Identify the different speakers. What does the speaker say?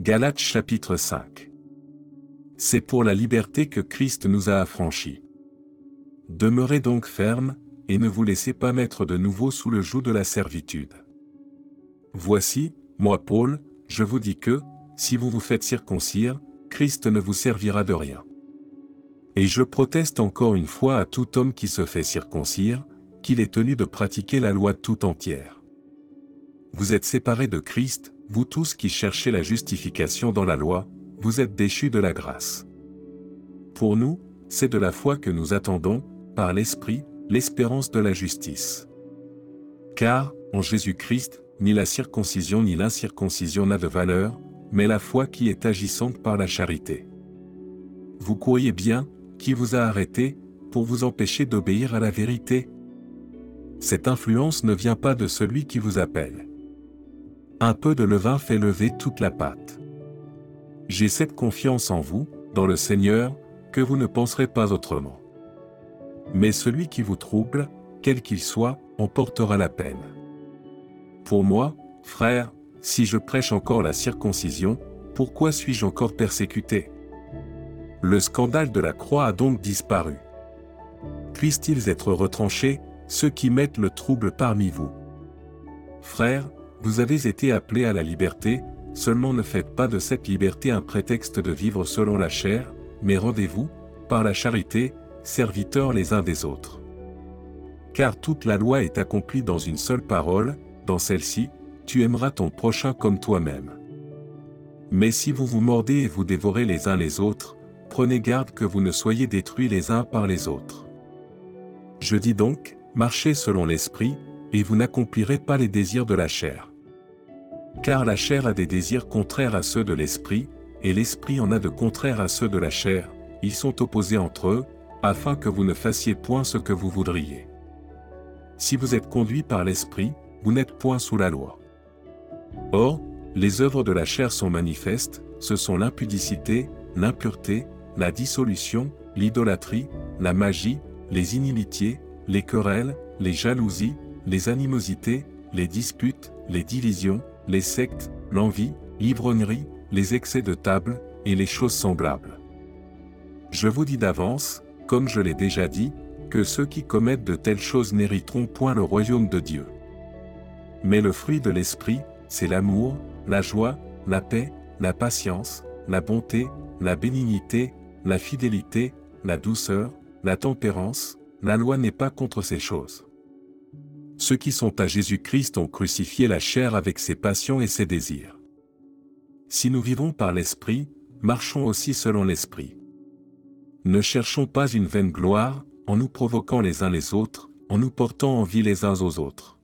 Speaker 1: Galates chapitre 5. C'est pour la liberté que Christ nous a affranchis. Demeurez donc fermes, et ne vous laissez pas mettre de nouveau sous le joug de la servitude. Voici, moi Paul, je vous dis que, si vous vous faites circoncire, Christ ne vous servira de rien. Et je proteste encore une fois à tout homme qui se fait circoncire, qu'il est tenu de pratiquer la loi tout entière. Vous êtes séparés de Christ, vous tous qui cherchez la justification dans la loi, vous êtes déchus de la grâce. Pour nous, c'est de la foi que nous attendons, par l'Esprit, l'espérance de la justice. Car, en Jésus-Christ, ni la circoncision ni l'incirconcision n'a de valeur, mais la foi qui est agissante par la charité. Vous courriez bien, qui vous a arrêté, pour vous empêcher d'obéir à la vérité? Cette influence ne vient pas de celui qui vous appelle. Un peu de levain fait lever toute la pâte. J'ai cette confiance en vous, dans le Seigneur, que vous ne penserez pas autrement. Mais celui qui vous trouble, quel qu'il soit, en portera la peine. Pour moi, frère, si je prêche encore la circoncision, pourquoi suis-je encore persécuté? Le scandale de la croix a donc disparu. Puissent-ils être retranchés, ceux qui mettent le trouble parmi vous? Frères, vous avez été appelés à la liberté, seulement ne faites pas de cette liberté un prétexte de vivre selon la chair, mais rendez-vous, par la charité, serviteurs les uns des autres. Car toute la loi est accomplie dans une seule parole, dans celle-ci, tu aimeras ton prochain comme toi-même. Mais si vous vous mordez et vous dévorez les uns les autres, prenez garde que vous ne soyez détruits les uns par les autres. Je dis donc, marchez selon l'esprit, et vous n'accomplirez pas les désirs de la chair. Car la chair a des désirs contraires à ceux de l'esprit, et l'esprit en a de contraires à ceux de la chair, ils sont opposés entre eux, afin que vous ne fassiez point ce que vous voudriez. Si vous êtes conduit par l'esprit, vous n'êtes point sous la loi. Or, les œuvres de la chair sont manifestes, ce sont l'impudicité, l'impureté, la dissolution, l'idolâtrie, la magie, les inimitiés, les querelles, les jalousies, les animosités, les disputes, les divisions, les sectes, l'envie, l'ivrognerie, les excès de table, et les choses semblables. Je vous dis d'avance, comme je l'ai déjà dit, que ceux qui commettent de telles choses n'hériteront point le royaume de Dieu. Mais le fruit de l'Esprit, c'est l'amour, la joie, la paix, la patience, la bonté, la bénignité, la fidélité, la douceur, la tempérance, la loi n'est pas contre ces choses. Ceux qui sont à Jésus-Christ ont crucifié la chair avec ses passions et ses désirs. Si nous vivons par l'Esprit, marchons aussi selon l'Esprit. Ne cherchons pas une vaine gloire, en nous provoquant les uns les autres, en nous portant envie les uns aux autres.